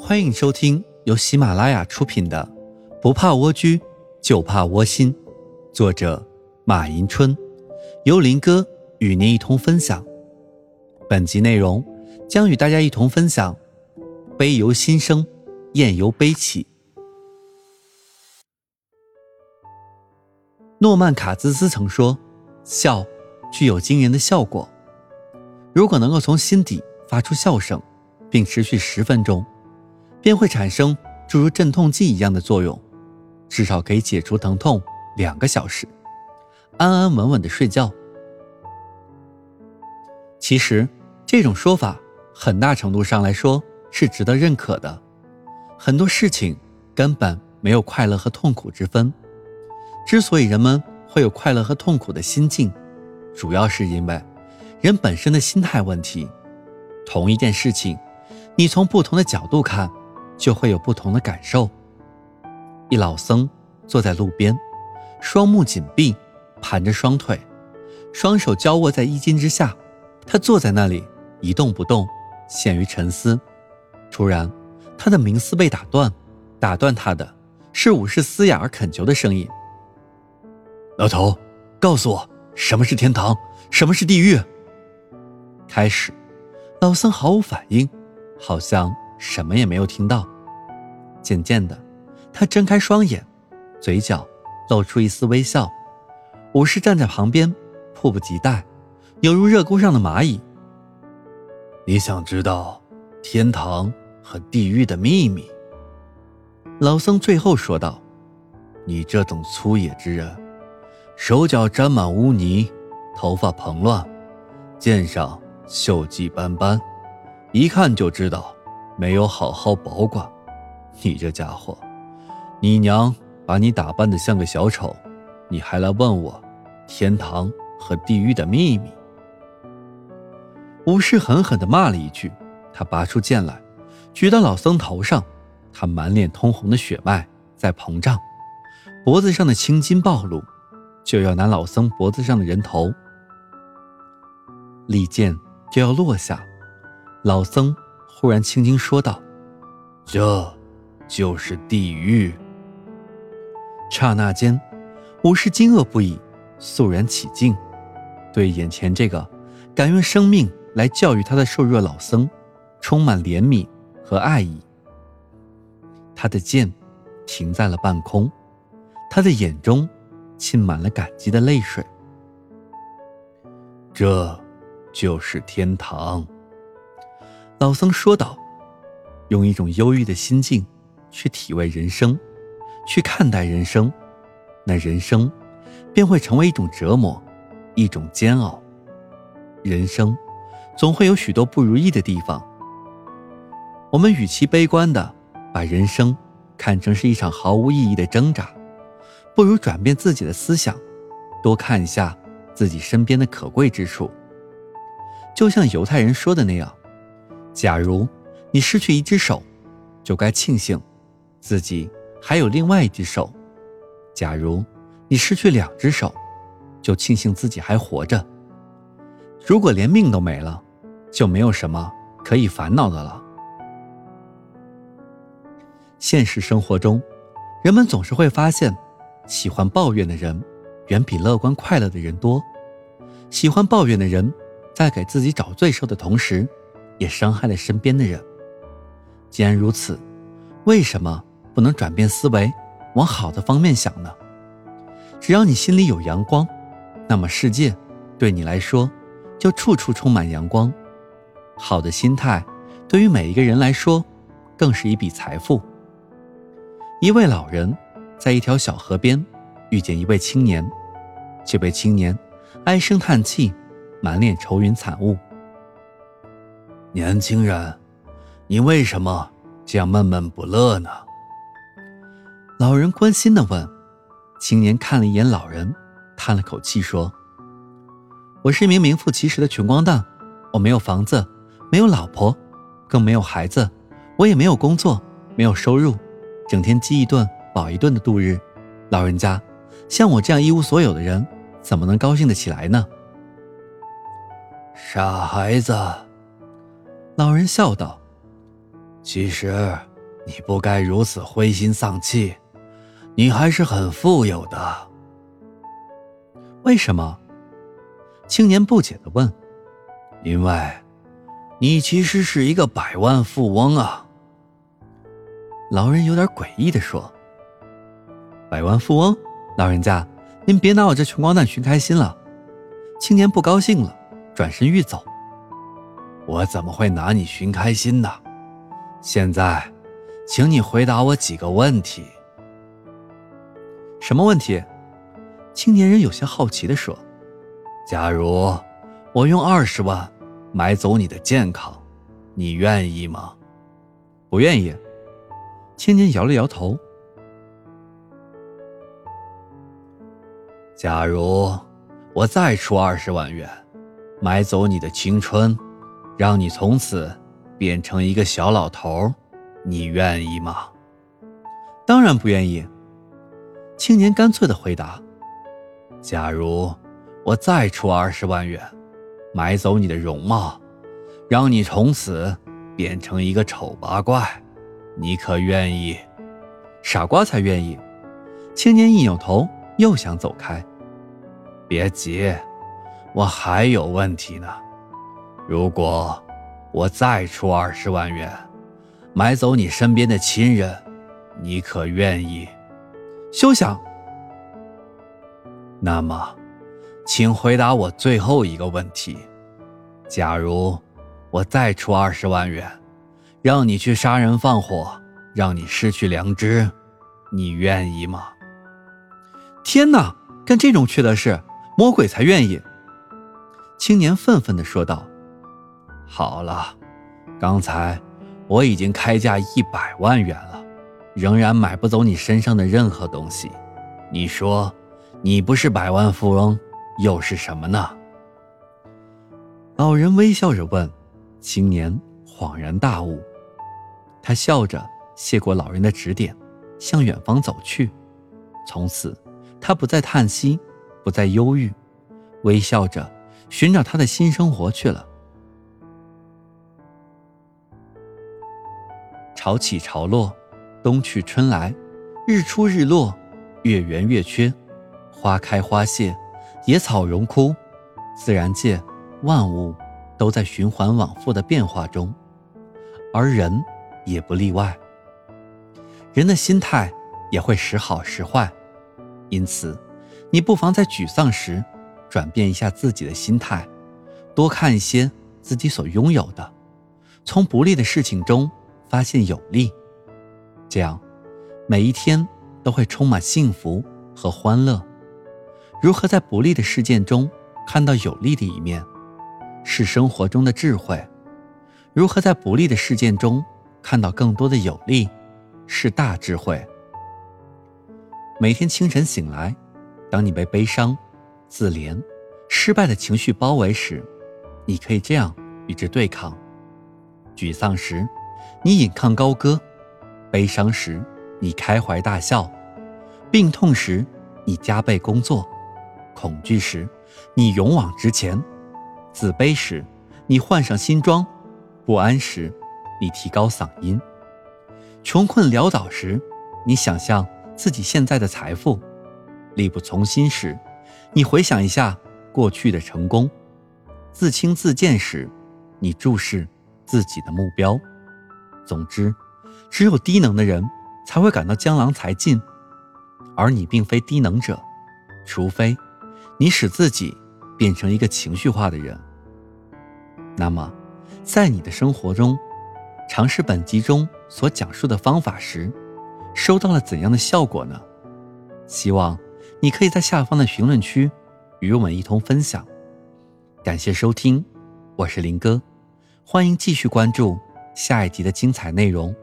欢迎收听由喜马拉雅出品的《不怕蜗居就怕窝心》，作者马迎春，由林哥与您一同分享。本集内容将与大家一同分享：悲由心生，厌由悲起。诺曼卡兹斯曾说：“笑具有惊人的效果。如果能够从心底发出笑声，并持续十分钟。”便会产生诸如镇痛剂一样的作用，至少可以解除疼痛两个小时，安安稳稳的睡觉。其实，这种说法很大程度上来说是值得认可的。很多事情根本没有快乐和痛苦之分，之所以人们会有快乐和痛苦的心境，主要是因为人本身的心态问题。同一件事情，你从不同的角度看。就会有不同的感受。一老僧坐在路边，双目紧闭，盘着双腿，双手交握在衣襟之下。他坐在那里一动不动，陷于沉思。突然，他的冥思被打断，打断他的是武士嘶哑而恳求的声音：“老头，告诉我，什么是天堂，什么是地狱？”开始，老僧毫无反应，好像……什么也没有听到。渐渐的，他睁开双眼，嘴角露出一丝微笑。武士站在旁边，迫不及待，犹如热锅上的蚂蚁。你想知道天堂和地狱的秘密？老僧最后说道：“你这种粗野之人，手脚沾满污泥，头发蓬乱，剑上锈迹斑斑，一看就知道。”没有好好保管，你这家伙，你娘把你打扮的像个小丑，你还来问我天堂和地狱的秘密？武士狠狠地骂了一句，他拔出剑来，举到老僧头上，他满脸通红的血脉在膨胀，脖子上的青筋暴露，就要拿老僧脖子上的人头，利剑就要落下，老僧。忽然轻轻说道：“这，就是地狱。”刹那间，武士惊愕不已，肃然起敬，对眼前这个敢用生命来教育他的瘦弱老僧，充满怜悯和爱意。他的剑停在了半空，他的眼中浸满了感激的泪水。这，就是天堂。老僧说道：“用一种忧郁的心境去体味人生，去看待人生，那人生便会成为一种折磨，一种煎熬。人生总会有许多不如意的地方。我们与其悲观的把人生看成是一场毫无意义的挣扎，不如转变自己的思想，多看一下自己身边的可贵之处。就像犹太人说的那样。”假如你失去一只手，就该庆幸自己还有另外一只手；假如你失去两只手，就庆幸自己还活着。如果连命都没了，就没有什么可以烦恼的了。现实生活中，人们总是会发现，喜欢抱怨的人远比乐观快乐的人多。喜欢抱怨的人，在给自己找罪受的同时，也伤害了身边的人。既然如此，为什么不能转变思维，往好的方面想呢？只要你心里有阳光，那么世界对你来说就处处充满阳光。好的心态对于每一个人来说，更是一笔财富。一位老人在一条小河边遇见一位青年，这位青年唉声叹气，满脸愁云惨雾。年轻人，你为什么这样闷闷不乐呢？老人关心的问。青年看了一眼老人，叹了口气说：“我是一名名副其实的穷光蛋，我没有房子，没有老婆，更没有孩子，我也没有工作，没有收入，整天饥一顿饱一顿的度日。老人家，像我这样一无所有的人，怎么能高兴得起来呢？”傻孩子。老人笑道：“其实，你不该如此灰心丧气，你还是很富有的。”为什么？青年不解的问。“因为，你其实是一个百万富翁啊。”老人有点诡异的说。“百万富翁，老人家，您别拿我这穷光蛋寻开心了。”青年不高兴了，转身欲走。我怎么会拿你寻开心呢？现在，请你回答我几个问题。什么问题？青年人有些好奇的说：“假如我用二十万买走你的健康，你愿意吗？”不愿意。青年摇了摇头。假如我再出二十万元，买走你的青春。让你从此变成一个小老头，你愿意吗？当然不愿意。青年干脆的回答：“假如我再出二十万元，买走你的容貌，让你从此变成一个丑八怪，你可愿意？”傻瓜才愿意。青年一扭头，又想走开。别急，我还有问题呢。如果我再出二十万元，买走你身边的亲人，你可愿意？休想！那么，请回答我最后一个问题：假如我再出二十万元，让你去杀人放火，让你失去良知，你愿意吗？天哪！干这种缺德事，魔鬼才愿意！青年愤愤地说道。好了，刚才我已经开价一百万元了，仍然买不走你身上的任何东西。你说，你不是百万富翁，又是什么呢？老人微笑着问。青年恍然大悟，他笑着谢过老人的指点，向远方走去。从此，他不再叹息，不再忧郁，微笑着寻找他的新生活去了。潮起潮落，冬去春来，日出日落，月圆月缺，花开花谢，野草荣枯，自然界万物都在循环往复的变化中，而人也不例外。人的心态也会时好时坏，因此，你不妨在沮丧时转变一下自己的心态，多看一些自己所拥有的，从不利的事情中。发现有利，这样每一天都会充满幸福和欢乐。如何在不利的事件中看到有利的一面，是生活中的智慧；如何在不利的事件中看到更多的有利，是大智慧。每天清晨醒来，当你被悲伤、自怜、失败的情绪包围时，你可以这样与之对抗：沮丧时。你引吭高歌，悲伤时你开怀大笑，病痛时你加倍工作，恐惧时你勇往直前，自卑时你换上新装，不安时你提高嗓音，穷困潦倒时你想象自己现在的财富，力不从心时你回想一下过去的成功，自轻自贱时你注视自己的目标。总之，只有低能的人才会感到江郎才尽，而你并非低能者，除非你使自己变成一个情绪化的人。那么，在你的生活中，尝试本集中所讲述的方法时，收到了怎样的效果呢？希望你可以在下方的评论区与我们一同分享。感谢收听，我是林哥，欢迎继续关注。下一集的精彩内容。